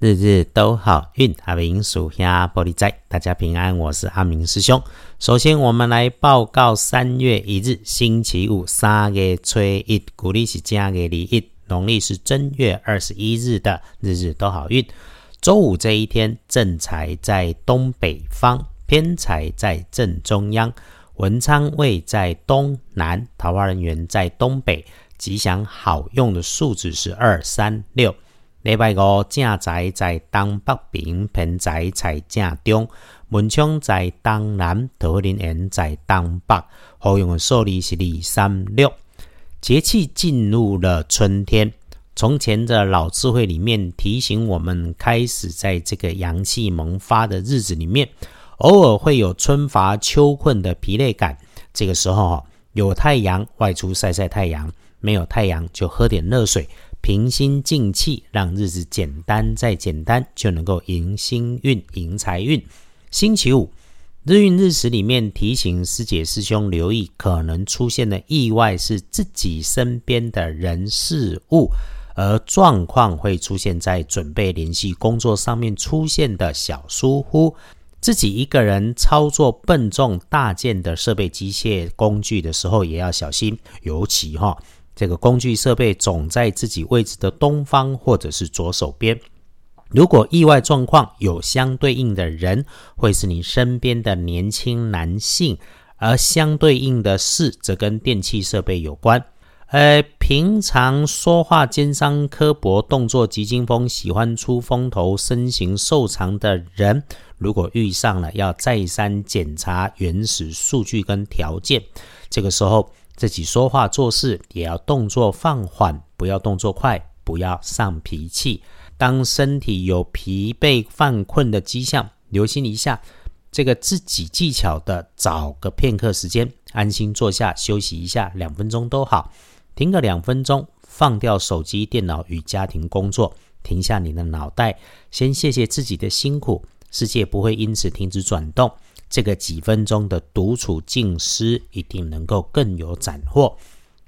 日日都好运，阿明属下玻璃仔，大家平安，我是阿明师兄。首先，我们来报告三月一日星期五，三月初一，古历是正月里一，农历是正月二十一日的日日都好运。周五这一天，正财在东北方，偏财在正中央，文昌位在东南，桃花人员在东北，吉祥好用的数字是二三六。礼拜五正宅在东北边，偏财在正中，文昌在东南，桃林园在东北。好用的数字是二三六。节气进入了春天，从前的老智慧里面提醒我们，开始在这个阳气萌发的日子里面，偶尔会有春乏秋困的疲累感。这个时候有太阳外出晒晒太阳，没有太阳就喝点热水。平心静气，让日子简单再简单，就能够迎新运、迎财运。星期五日运日时里面提醒师姐师兄留意，可能出现的意外是自己身边的人事物，而状况会出现在准备联系工作上面出现的小疏忽。自己一个人操作笨重大件的设备、机械工具的时候，也要小心，尤其哈。这个工具设备总在自己位置的东方或者是左手边。如果意外状况有相对应的人，会是你身边的年轻男性，而相对应的事则跟电器设备有关。呃，平常说话尖酸刻薄，动作急惊风，喜欢出风头，身形瘦长的人，如果遇上了，要再三检查原始数据跟条件。这个时候。自己说话做事也要动作放缓，不要动作快，不要上脾气。当身体有疲惫犯困的迹象，留心一下，这个自己技巧的，找个片刻时间，安心坐下休息一下，两分钟都好。停个两分钟，放掉手机、电脑与家庭工作，停下你的脑袋，先谢谢自己的辛苦，世界不会因此停止转动。这个几分钟的独处静思，一定能够更有斩获。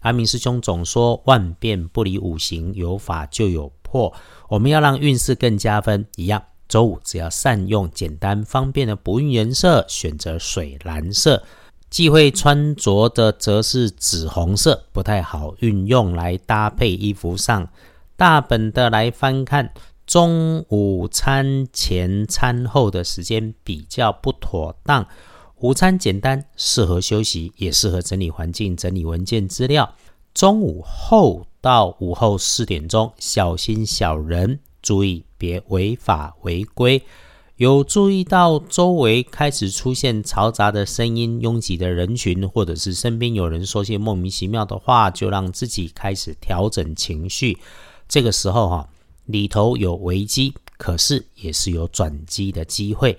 阿明师兄总说万变不离五行，有法就有破。我们要让运势更加分，一样。周五只要善用简单方便的补运颜色，选择水蓝色。忌讳穿着的则是紫红色，不太好运用来搭配衣服上。大本的来翻看。中午餐前、餐后的时间比较不妥当。午餐简单，适合休息，也适合整理环境、整理文件资料。中午后到午后四点钟，小心小人，注意别违法违规。有注意到周围开始出现嘈杂的声音、拥挤的人群，或者是身边有人说些莫名其妙的话，就让自己开始调整情绪。这个时候哈。里头有危机，可是也是有转机的机会。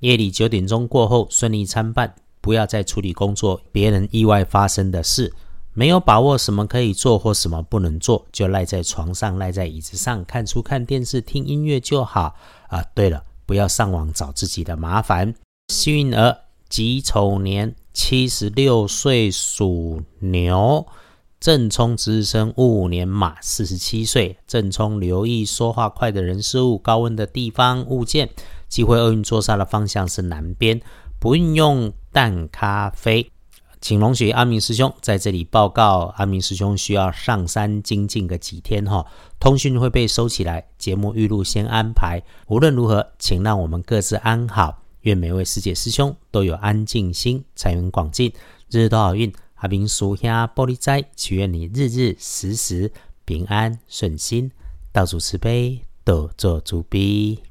夜里九点钟过后顺利参半，不要再处理工作别人意外发生的事。没有把握什么可以做或什么不能做，就赖在床上、赖在椅子上看书、看电视、听音乐就好。啊，对了，不要上网找自己的麻烦。幸运儿己丑年七十六岁属牛。正冲值日生戊年马，四十七岁。正冲留意说话快的人事物，高温的地方物件。机会厄运坐煞的方向是南边，不运用淡咖啡。请龙雪阿明师兄在这里报告，阿明师兄需要上山精进个几天哈。通讯会被收起来，节目预录先安排。无论如何，请让我们各自安好。愿每位师姐师兄都有安静心，财源广进，日日都好运。阿明叔兄玻璃斋，祈愿你日日时时平安顺心，道主慈悲，多做主逼。